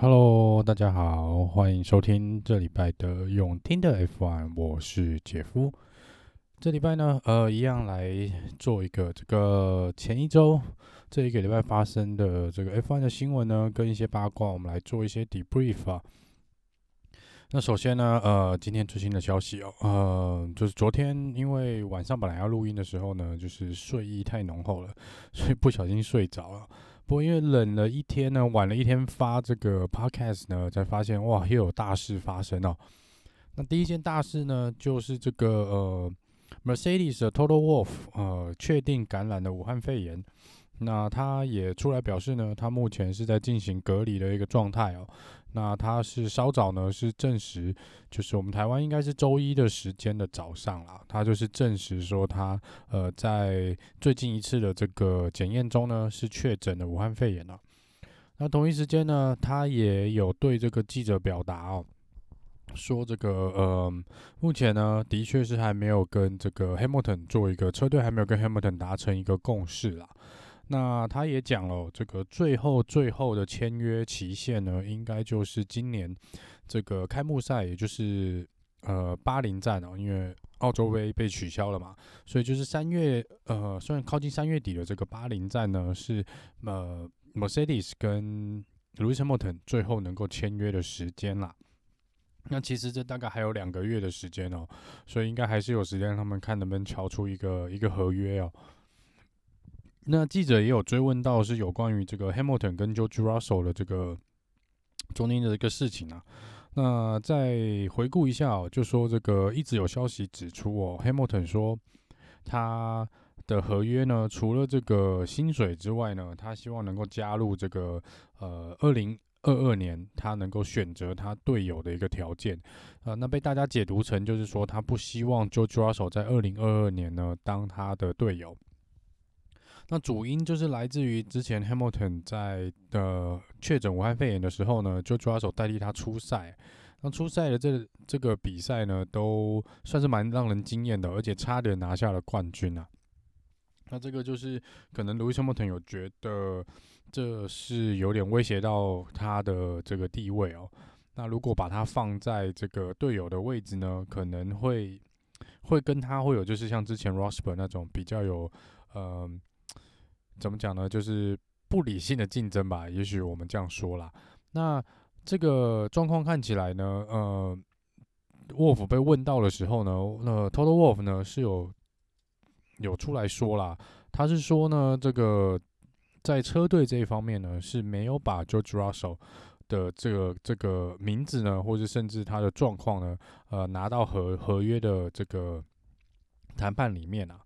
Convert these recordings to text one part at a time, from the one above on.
Hello，大家好，欢迎收听这礼拜的永听的 F1，我是杰夫。这礼拜呢，呃，一样来做一个这个前一周这一个礼拜发生的这个 F1 的新闻呢，跟一些八卦，我们来做一些 debrief 啊。那首先呢，呃，今天最新的消息哦，呃，就是昨天因为晚上本来要录音的时候呢，就是睡意太浓厚了，所以不小心睡着了。不过因为冷了一天呢，晚了一天发这个 podcast 呢，才发现哇，又有大事发生哦。那第一件大事呢，就是这个呃。Mercedes 的 Total Wolff 呃，确定感染了武汉肺炎，那他也出来表示呢，他目前是在进行隔离的一个状态哦。那他是稍早呢是证实，就是我们台湾应该是周一的时间的早上啦，他就是证实说他呃在最近一次的这个检验中呢是确诊了武汉肺炎了。那同一时间呢，他也有对这个记者表达哦。说这个呃，目前呢，的确是还没有跟这个 Hamilton 做一个车队还没有跟 Hamilton 达成一个共识啦。那他也讲了，这个最后最后的签约期限呢，应该就是今年这个开幕赛，也就是呃巴林站哦，因为澳洲杯被取消了嘛，所以就是三月呃，虽然靠近三月底的这个巴林站呢，是呃 Mercedes 跟 Lewis Hamilton 最后能够签约的时间啦。那其实这大概还有两个月的时间哦，所以应该还是有时间让他们看能不能敲出一个一个合约哦。那记者也有追问到是有关于这个 Hamilton 跟 George Russell 的这个中间的一个事情啊。那再回顾一下哦，就说这个一直有消息指出哦，Hamilton 说他的合约呢，除了这个薪水之外呢，他希望能够加入这个呃二零。二二年，他能够选择他队友的一个条件，呃，那被大家解读成就是说，他不希望 George Russell 在二零二二年呢当他的队友。那主因就是来自于之前 Hamilton 在的确诊武汉肺炎的时候呢就抓手代替他出赛。那出赛的这这个比赛呢，都算是蛮让人惊艳的，而且差点拿下了冠军啊。那这个就是可能 Lewis Hamilton 有觉得。这是有点威胁到他的这个地位哦。那如果把他放在这个队友的位置呢，可能会会跟他会有就是像之前 Rosberg 那种比较有呃怎么讲呢，就是不理性的竞争吧。也许我们这样说啦。那这个状况看起来呢，呃，Wolf 被问到的时候呢，那 Total Wolf 呢是有有出来说啦，他是说呢这个。在车队这一方面呢，是没有把 George Russell 的这个这个名字呢，或者甚至他的状况呢，呃，拿到合合约的这个谈判里面啊。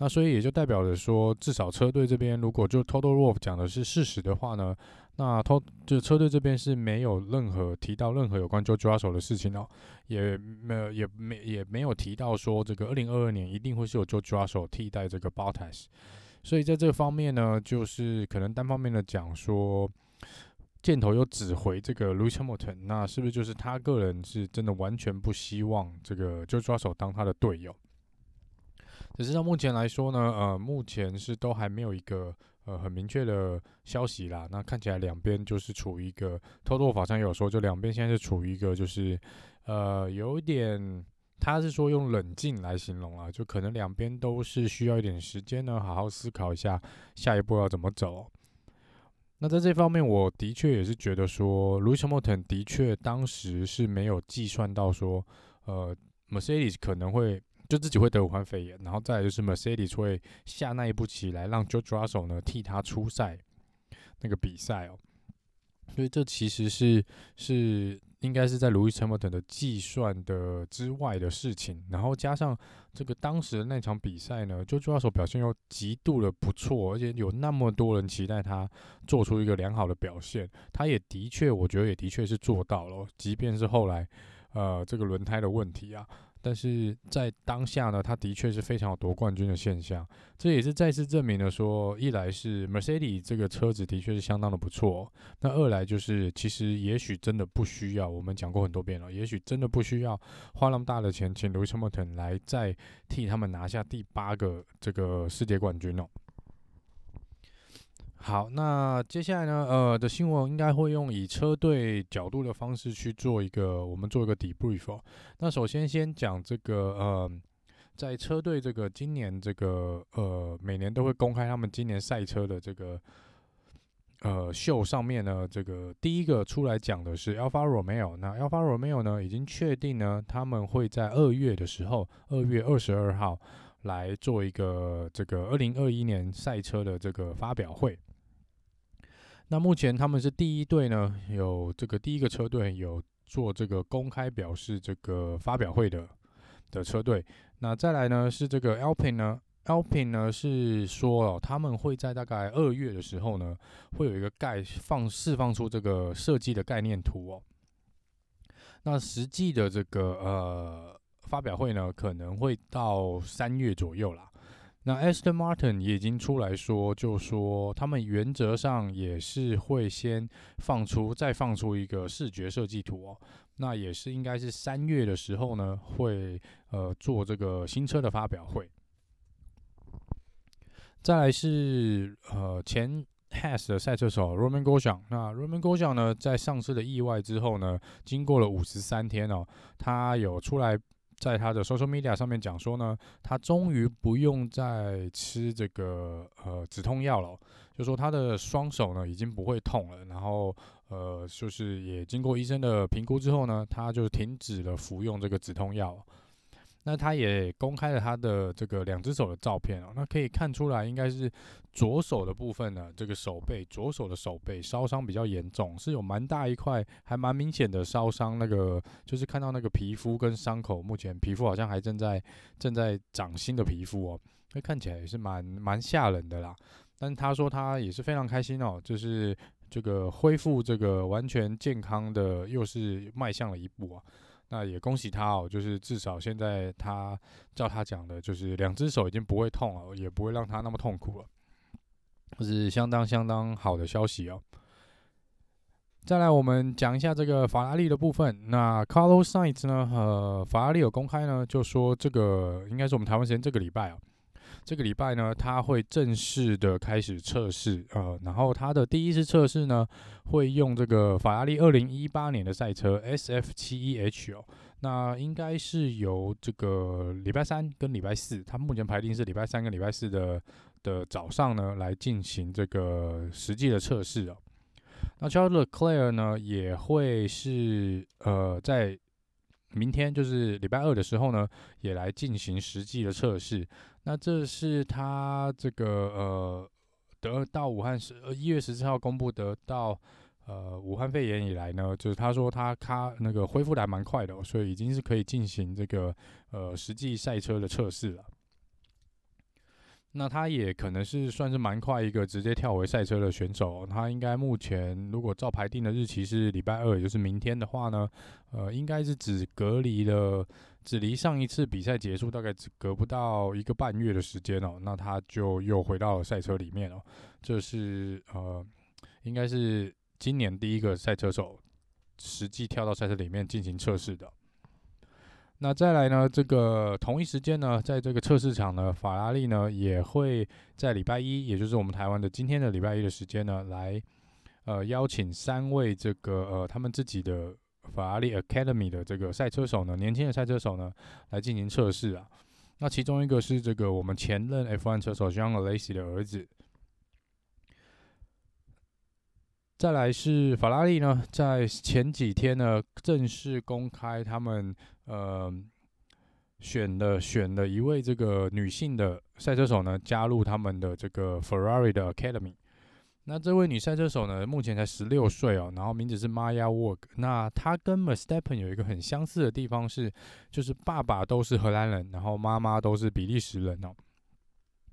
那所以也就代表着说，至少车队这边如果就 Toto Wolff 讲的是事实的话呢，那 to 就车队这边是没有任何提到任何有关 George Russell 的事情哦，也没有也没也没有提到说这个二零二二年一定会是有 George Russell 替代这个 Bottas。所以在这方面呢，就是可能单方面的讲说，箭头又指回这个 Lewis Hamilton，那是不是就是他个人是真的完全不希望这个 George Russell 当他的队友？只是到目前来说呢，呃，目前是都还没有一个呃很明确的消息啦。那看起来两边就是处于一个，Toto 好像有说，就两边现在是处于一个就是呃有点。他是说用冷静来形容啊，就可能两边都是需要一点时间呢，好好思考一下下一步要怎么走。那在这方面，我的确也是觉得说，Lewis Hamilton 的确当时是没有计算到说，呃，Mercedes 可能会就自己会得武汉肺炎，然后再来就是 Mercedes 会下那一步棋来让 George Russell 呢替他出赛那个比赛哦。所以这其实是是。应该是在 Louis Hamilton 的计算的之外的事情，然后加上这个当时的那场比赛呢，就主要手表现又极度的不错，而且有那么多人期待他做出一个良好的表现，他也的确，我觉得也的确是做到了，即便是后来呃这个轮胎的问题啊。但是在当下呢，他的确是非常有夺冠军的现象，这也是再次证明了说，一来是 Mercedes 这个车子的确是相当的不错，那二来就是其实也许真的不需要，我们讲过很多遍了，也许真的不需要花那么大的钱请 Lewis Hamilton 来再替他们拿下第八个这个世界冠军哦。好，那接下来呢，呃的新闻应该会用以车队角度的方式去做一个，我们做一个 debrief 哦。那首先先讲这个，呃，在车队这个今年这个，呃，每年都会公开他们今年赛车的这个。呃，秀上面呢，这个第一个出来讲的是 Alfa Romeo。那 Alfa Romeo 呢，已经确定呢，他们会在二月的时候，二月二十二号来做一个这个二零二一年赛车的这个发表会。那目前他们是第一队呢，有这个第一个车队有做这个公开表示这个发表会的的车队。那再来呢，是这个 Alpin 呢。，Alpin 呢是说哦，他们会在大概二月的时候呢，会有一个概放释放出这个设计的概念图哦。那实际的这个呃发表会呢，可能会到三月左右啦。那 Aston Martin 也已经出来说，就说他们原则上也是会先放出，再放出一个视觉设计图哦。那也是应该是三月的时候呢，会呃做这个新车的发表会。再来是呃前 Haas 的赛车手 Roman Grosjean，那 Roman Grosjean 呢，在上次的意外之后呢，经过了五十三天哦，他有出来在他的 social media 上面讲说呢，他终于不用再吃这个呃止痛药了，就说他的双手呢已经不会痛了，然后呃就是也经过医生的评估之后呢，他就停止了服用这个止痛药。那他也公开了他的这个两只手的照片哦，那可以看出来应该是左手的部分呢，这个手背，左手的手背烧伤比较严重，是有蛮大一块，还蛮明显的烧伤。那个就是看到那个皮肤跟伤口，目前皮肤好像还正在正在长新的皮肤哦，那看起来也是蛮蛮吓人的啦。但他说他也是非常开心哦，就是这个恢复这个完全健康的，又是迈向了一步啊。那也恭喜他哦，就是至少现在他照他讲的，就是两只手已经不会痛了，也不会让他那么痛苦了，这是相当相当好的消息哦。再来，我们讲一下这个法拉利的部分。那 Carlos Sainz 呢？呃，法拉利有公开呢，就说这个应该是我们台湾时间这个礼拜啊。这个礼拜呢，他会正式的开始测试，呃，然后他的第一次测试呢，会用这个法拉利二零一八年的赛车 SF71H 哦，那应该是由这个礼拜三跟礼拜四，他目前排定是礼拜三跟礼拜四的的早上呢，来进行这个实际的测试哦。那 Charles Leclerc 呢，也会是呃在明天就是礼拜二的时候呢，也来进行实际的测试。那这是他这个呃得到武汉是一月十四号公布得到呃武汉肺炎以来呢，就是他说他他那个恢复的还蛮快的，所以已经是可以进行这个呃实际赛车的测试了。那他也可能是算是蛮快一个直接跳回赛车的选手。他应该目前如果照排定的日期是礼拜二，也就是明天的话呢，呃，应该是只隔离了。只离上一次比赛结束大概只隔不到一个半月的时间哦，那他就又回到了赛车里面哦。这是呃，应该是今年第一个赛车手实际跳到赛车里面进行测试的。那再来呢，这个同一时间呢，在这个测试场呢，法拉利呢也会在礼拜一，也就是我们台湾的今天的礼拜一的时间呢，来呃邀请三位这个呃他们自己的。法拉利 Academy 的这个赛车手呢，年轻的赛车手呢，来进行测试啊。那其中一个是这个我们前任 F1 车手 Jean Alesi 的儿子。再来是法拉利呢，在前几天呢，正式公开他们呃选的选的一位这个女性的赛车手呢，加入他们的这个 Ferrari 的 Academy。那这位女赛车手呢，目前才十六岁哦，然后名字是 Maya Work。那她跟 Verstappen 有一个很相似的地方是，就是爸爸都是荷兰人，然后妈妈都是比利时人哦。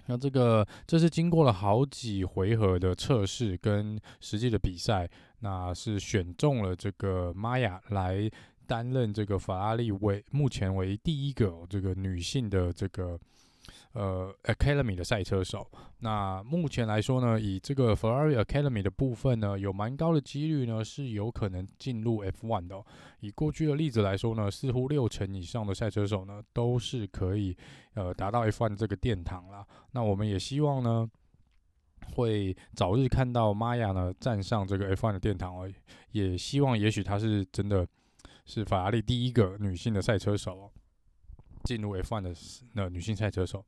那这个这是经过了好几回合的测试跟实际的比赛，那是选中了这个 Maya 来担任这个法拉利为目前为第一个这个女性的这个。呃，Academy 的赛车手，那目前来说呢，以这个 Ferrari Academy 的部分呢，有蛮高的几率呢，是有可能进入 F1 的哦。以过去的例子来说呢，似乎六成以上的赛车手呢，都是可以呃达到 F1 这个殿堂啦。那我们也希望呢，会早日看到玛雅呢站上这个 F1 的殿堂哦，也希望也许她是真的是法拉利第一个女性的赛车手哦，进入 F1 的那女性赛车手。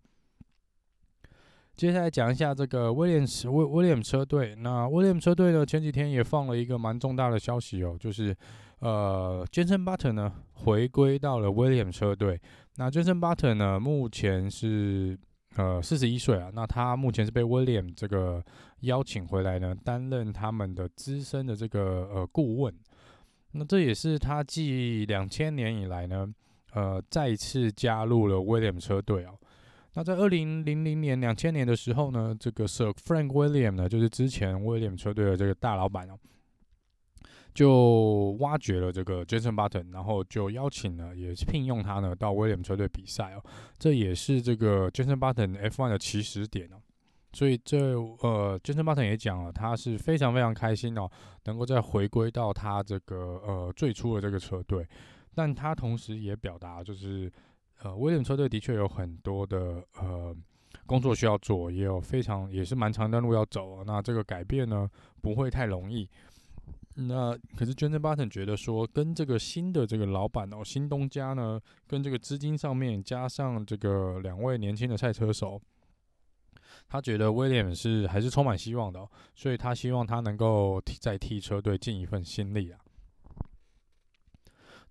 接下来讲一下这个威廉斯威威廉车队。那威廉车队呢，前几天也放了一个蛮重大的消息哦，就是呃，Jenson Button 呢回归到了威廉车队。那 Jenson Button 呢，目前是呃四十一岁啊。那他目前是被威廉这个邀请回来呢，担任他们的资深的这个呃顾问。那这也是他继两千年以来呢，呃，再次加入了威廉车队哦。那在二零零零年、两千年的时候呢，这个 Sir Frank William 呢，就是之前威廉车队的这个大老板哦，就挖掘了这个 Jason Button，然后就邀请了，也聘用他呢到威廉车队比赛哦。这也是这个 Jason Button F1 的起始点哦。所以这呃，Jason Button 也讲了，他是非常非常开心哦，能够再回归到他这个呃最初的这个车队。但他同时也表达就是。呃，威廉车队的确有很多的呃工作需要做，也有非常也是蛮长的路要走啊。那这个改变呢，不会太容易。那可是 Jenson Button 觉得说，跟这个新的这个老板哦，新东家呢，跟这个资金上面加上这个两位年轻的赛车手，他觉得威廉是还是充满希望的哦，所以他希望他能够替再替车队尽一份心力啊。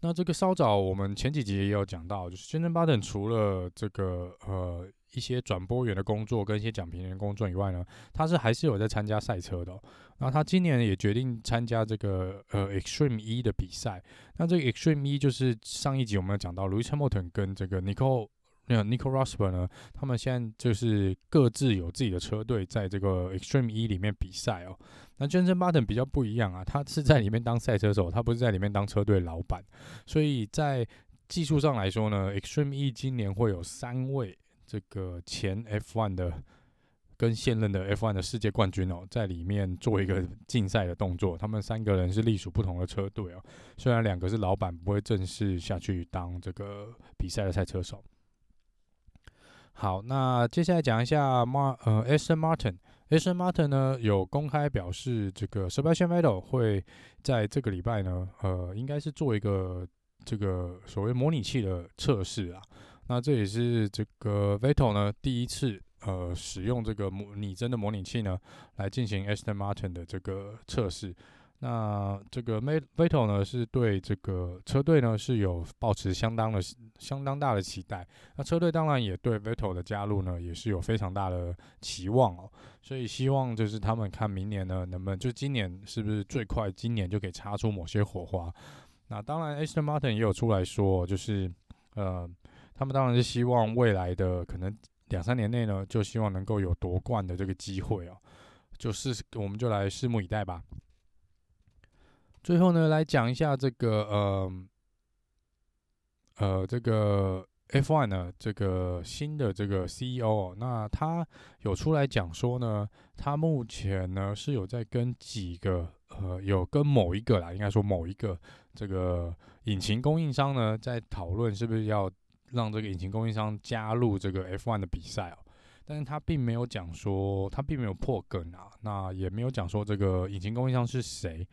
那这个稍早，我们前几集也有讲到，就是 Jenson Button 除了这个呃一些转播员的工作跟一些讲评员工作以外呢，他是还是有在参加赛车的。然后他今年也决定参加这个呃 Extreme 一的比赛。那这个 Extreme 一就是上一集我们有讲到，Lewis Hamilton 跟这个 Nicole。那 Nico Rosberg 呢？他们现在就是各自有自己的车队，在这个 Extreme E 里面比赛哦。那 Jenson Button 比较不一样啊，他是在里面当赛车手，他不是在里面当车队老板。所以在技术上来说呢，Extreme E 今年会有三位这个前 F1 的跟现任的 F1 的世界冠军哦，在里面做一个竞赛的动作。他们三个人是隶属不同的车队哦，虽然两个是老板，不会正式下去当这个比赛的赛车手。好，那接下来讲一下马呃，Aston Martin，Aston Martin 呢有公开表示，这个 Sebastian Vettel 会在这个礼拜呢，呃，应该是做一个这个所谓模拟器的测试啊。那这也是这个 Vettel 呢第一次呃使用这个模拟真的模拟器呢来进行 Aston Martin 的这个测试。那这个 Vettel 呢，是对这个车队呢是有抱持相当的、相当大的期待。那车队当然也对 Vettel 的加入呢，也是有非常大的期望哦。所以希望就是他们看明年呢，能不能就今年是不是最快今年就可以擦出某些火花？那当然，Aston Martin 也有出来说，就是呃，他们当然是希望未来的可能两三年内呢，就希望能够有夺冠的这个机会哦。就是我们就来拭目以待吧。最后呢，来讲一下这个呃呃这个 F1 呢，这个新的这个 CEO，那他有出来讲说呢，他目前呢是有在跟几个呃有跟某一个啦，应该说某一个这个引擎供应商呢在讨论是不是要让这个引擎供应商加入这个 F1 的比赛哦，但是他并没有讲说，他并没有破梗啊，那也没有讲说这个引擎供应商是谁。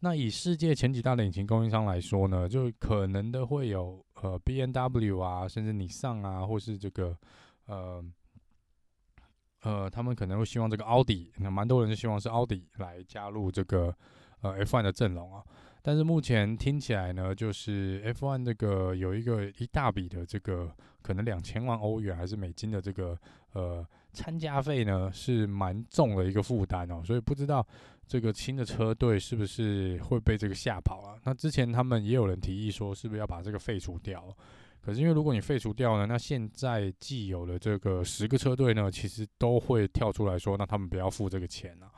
那以世界前几大的引擎供应商来说呢，就可能的会有呃 B N W 啊，甚至你上啊，或是这个呃呃，他们可能会希望这个奥迪，那蛮多人就希望是奥迪来加入这个呃 F1 的阵容啊。但是目前听起来呢，就是 F1 这个有一个一大笔的这个可能两千万欧元还是美金的这个呃参加费呢，是蛮重的一个负担哦，所以不知道。这个新的车队是不是会被这个吓跑啊？那之前他们也有人提议说，是不是要把这个废除掉？可是因为如果你废除掉呢，那现在既有的这个十个车队呢，其实都会跳出来说，那他们不要付这个钱啊。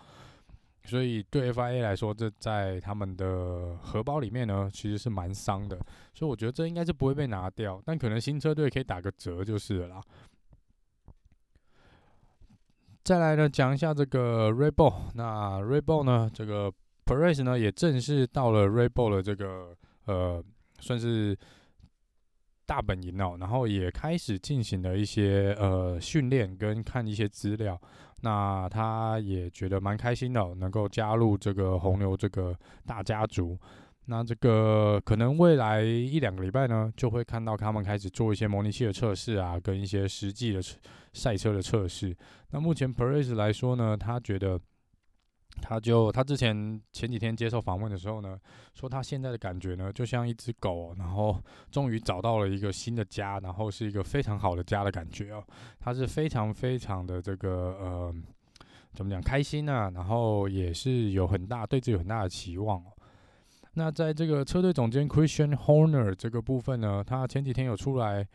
所以对 FIA 来说，这在他们的荷包里面呢，其实是蛮伤的。所以我觉得这应该是不会被拿掉，但可能新车队可以打个折就是了啦。再来呢，讲一下这个 r e b o l。那 r e b o l 呢，这个 Perez 呢，也正式到了 r e b o l 的这个呃，算是大本营哦，然后也开始进行了一些呃训练跟看一些资料。那他也觉得蛮开心的，能够加入这个红牛这个大家族。那这个可能未来一两个礼拜呢，就会看到他们开始做一些模拟器的测试啊，跟一些实际的赛车的测试。那目前 Perez 来说呢，他觉得。他就他之前前几天接受访问的时候呢，说他现在的感觉呢，就像一只狗，然后终于找到了一个新的家，然后是一个非常好的家的感觉哦。他是非常非常的这个呃，怎么讲开心啊，然后也是有很大对自己有很大的期望哦。那在这个车队总监 Christian Horner 这个部分呢，他前几天有出来。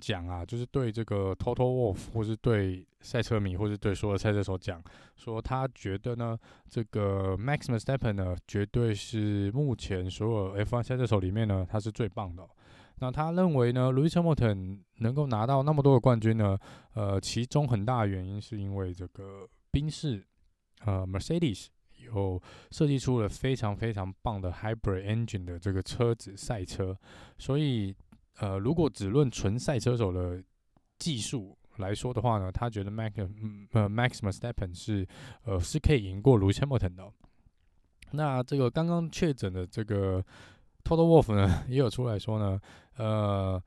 讲啊，就是对这个 Toto Wolf，或是对赛车迷，或是对所有赛车手讲，说他觉得呢，这个 Max Verstappen 呢，绝对是目前所有 F1 赛车手里面呢，他是最棒的。那他认为呢，Lewis Hamilton 能够拿到那么多的冠军呢，呃，其中很大的原因是因为这个宾士，呃，Mercedes 有设计出了非常非常棒的 Hybrid Engine 的这个车子赛车，所以。呃，如果只论纯赛车手的技术来说的话呢，他觉得 Max 呃 Max Verstappen 是呃是可以赢过 Lewis Hamilton 的。那这个刚刚确诊的这个 Toto Wolff 呢，也有出来说呢，呃。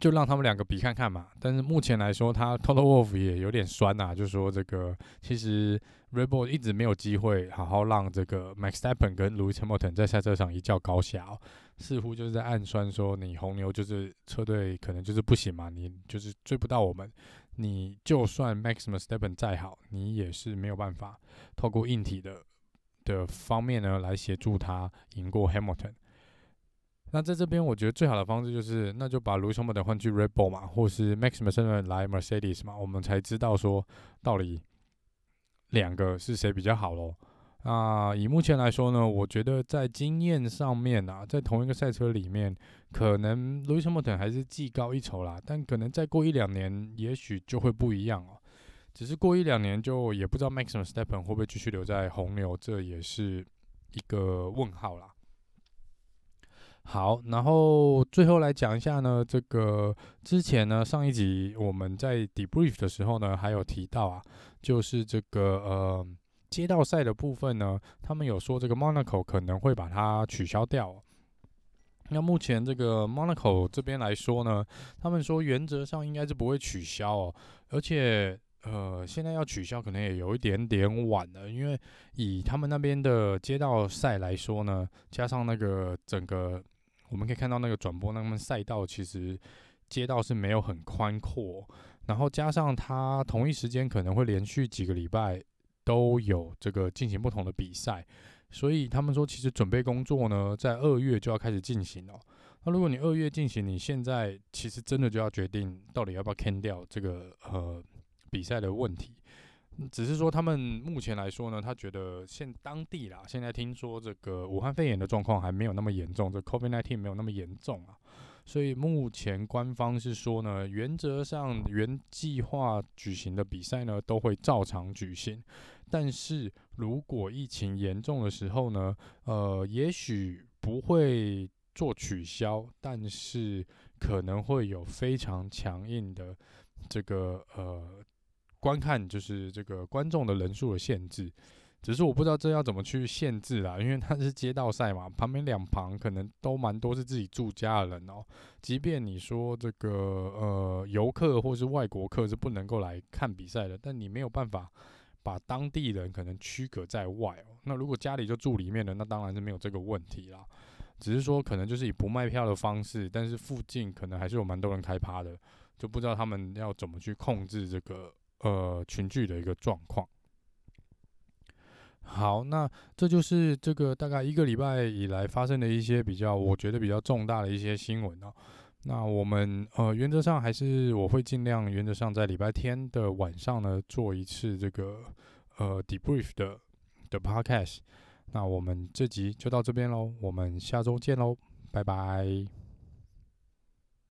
就让他们两个比看看嘛，但是目前来说，他 Toto Wolff 也有点酸呐、啊，就说这个其实 r e b o l 一直没有机会好好让这个 Max Verstappen 跟 Lewis Hamilton 在赛车上一较高下、哦，似乎就是在暗算说你红牛就是车队可能就是不行嘛，你就是追不到我们，你就算 Max Verstappen 再好，你也是没有办法透过硬体的的方面呢来协助他赢过 Hamilton。那在这边，我觉得最好的方式就是，那就把 Lewis Hamilton 换去 Red Bull 嘛，或是 Max Verstappen 来 Mercedes 嘛，我们才知道说到底两个是谁比较好喽。啊以目前来说呢，我觉得在经验上面啊，在同一个赛车里面，可能 Lewis Hamilton 还是技高一筹啦，但可能再过一两年，也许就会不一样哦。只是过一两年，就也不知道 Max Verstappen 会不会继续留在红牛，这也是一个问号啦。好，然后最后来讲一下呢，这个之前呢，上一集我们在 debrief 的时候呢，还有提到啊，就是这个呃街道赛的部分呢，他们有说这个 Monaco 可能会把它取消掉。那目前这个 Monaco 这边来说呢，他们说原则上应该是不会取消哦，而且呃现在要取消可能也有一点点晚了，因为以他们那边的街道赛来说呢，加上那个整个。我们可以看到那个转播，那么赛道其实街道是没有很宽阔，然后加上它同一时间可能会连续几个礼拜都有这个进行不同的比赛，所以他们说其实准备工作呢，在二月就要开始进行了。那如果你二月进行，你现在其实真的就要决定到底要不要 can 掉这个呃比赛的问题。只是说，他们目前来说呢，他觉得现当地啦，现在听说这个武汉肺炎的状况还没有那么严重，这 COVID-19 没有那么严重啊，所以目前官方是说呢，原则上原计划举行的比赛呢都会照常举行，但是如果疫情严重的时候呢，呃，也许不会做取消，但是可能会有非常强硬的这个呃。观看就是这个观众的人数的限制，只是我不知道这要怎么去限制啦，因为它是街道赛嘛，旁边两旁可能都蛮多是自己住家的人哦。即便你说这个呃游客或是外国客是不能够来看比赛的，但你没有办法把当地人可能驱隔在外哦。那如果家里就住里面的，那当然是没有这个问题啦。只是说可能就是以不卖票的方式，但是附近可能还是有蛮多人开趴的，就不知道他们要怎么去控制这个。呃，群聚的一个状况。好，那这就是这个大概一个礼拜以来发生的一些比较，我觉得比较重大的一些新闻哦。那我们呃，原则上还是我会尽量，原则上在礼拜天的晚上呢，做一次这个呃 debrief 的的 podcast。那我们这集就到这边喽，我们下周见喽，拜拜。